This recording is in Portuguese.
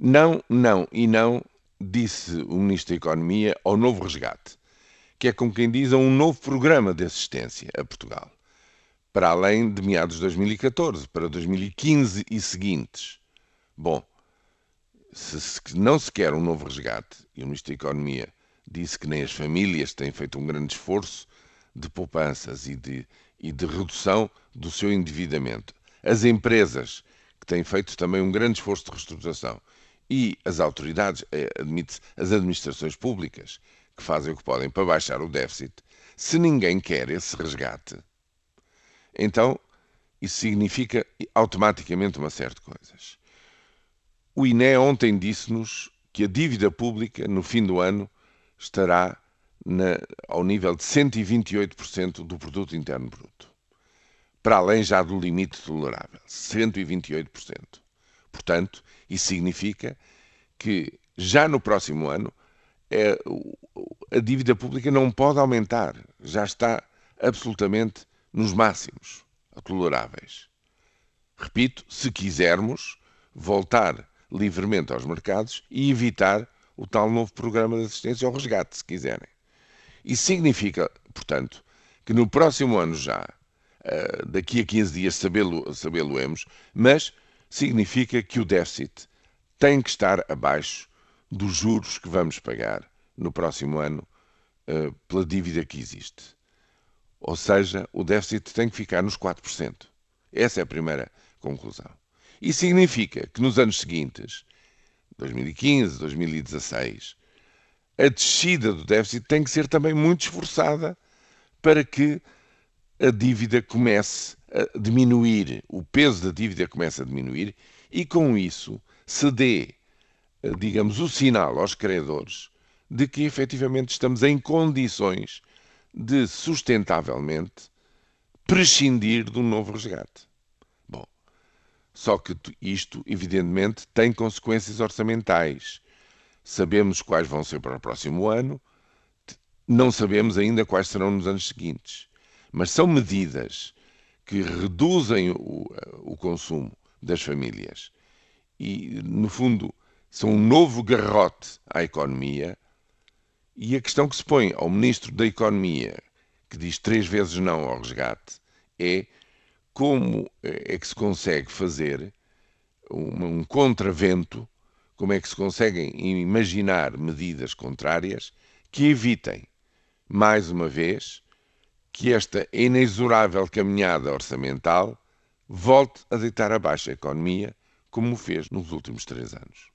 Não, não e não, disse o Ministro da Economia ao novo resgate, que é como quem diz a um novo programa de assistência a Portugal, para além de meados de 2014, para 2015 e seguintes. Bom, se, não se quer um novo resgate, e o Ministro da Economia disse que nem as famílias têm feito um grande esforço de poupanças e de, e de redução do seu endividamento, as empresas que têm feito também um grande esforço de reestruturação e as autoridades, eh, admite as administrações públicas, que fazem o que podem para baixar o déficit, se ninguém quer esse resgate, então isso significa automaticamente uma série de coisas. O INE ontem disse-nos que a dívida pública no fim do ano estará na, ao nível de 128% do produto interno bruto, para além já do limite tolerável, 128%. Portanto, isso significa que já no próximo ano é, a dívida pública não pode aumentar, já está absolutamente nos máximos toleráveis. Repito, se quisermos voltar livremente aos mercados e evitar o tal novo programa de assistência ao resgate, se quiserem. Isso significa, portanto, que no próximo ano já, eh, daqui a 15 dias sabê-lo sabê mas significa que o déficit tem que estar abaixo dos juros que vamos pagar no próximo ano eh, pela dívida que existe. Ou seja, o déficit tem que ficar nos 4%. Essa é a primeira conclusão. Isso significa que nos anos seguintes, 2015, 2016, a descida do déficit tem que ser também muito esforçada para que a dívida comece diminuir, o peso da dívida comece a diminuir e com isso se dê, digamos, o sinal aos credores de que efetivamente estamos em condições de sustentavelmente prescindir de um novo resgate. Só que isto, evidentemente, tem consequências orçamentais. Sabemos quais vão ser para o próximo ano, não sabemos ainda quais serão nos anos seguintes. Mas são medidas que reduzem o, o consumo das famílias e, no fundo, são um novo garrote à economia. E a questão que se põe ao Ministro da Economia, que diz três vezes não ao resgate, é como é que se consegue fazer um, um contravento, como é que se conseguem imaginar medidas contrárias que evitem, mais uma vez, que esta inexorável caminhada orçamental volte a deitar abaixo a economia, como fez nos últimos três anos.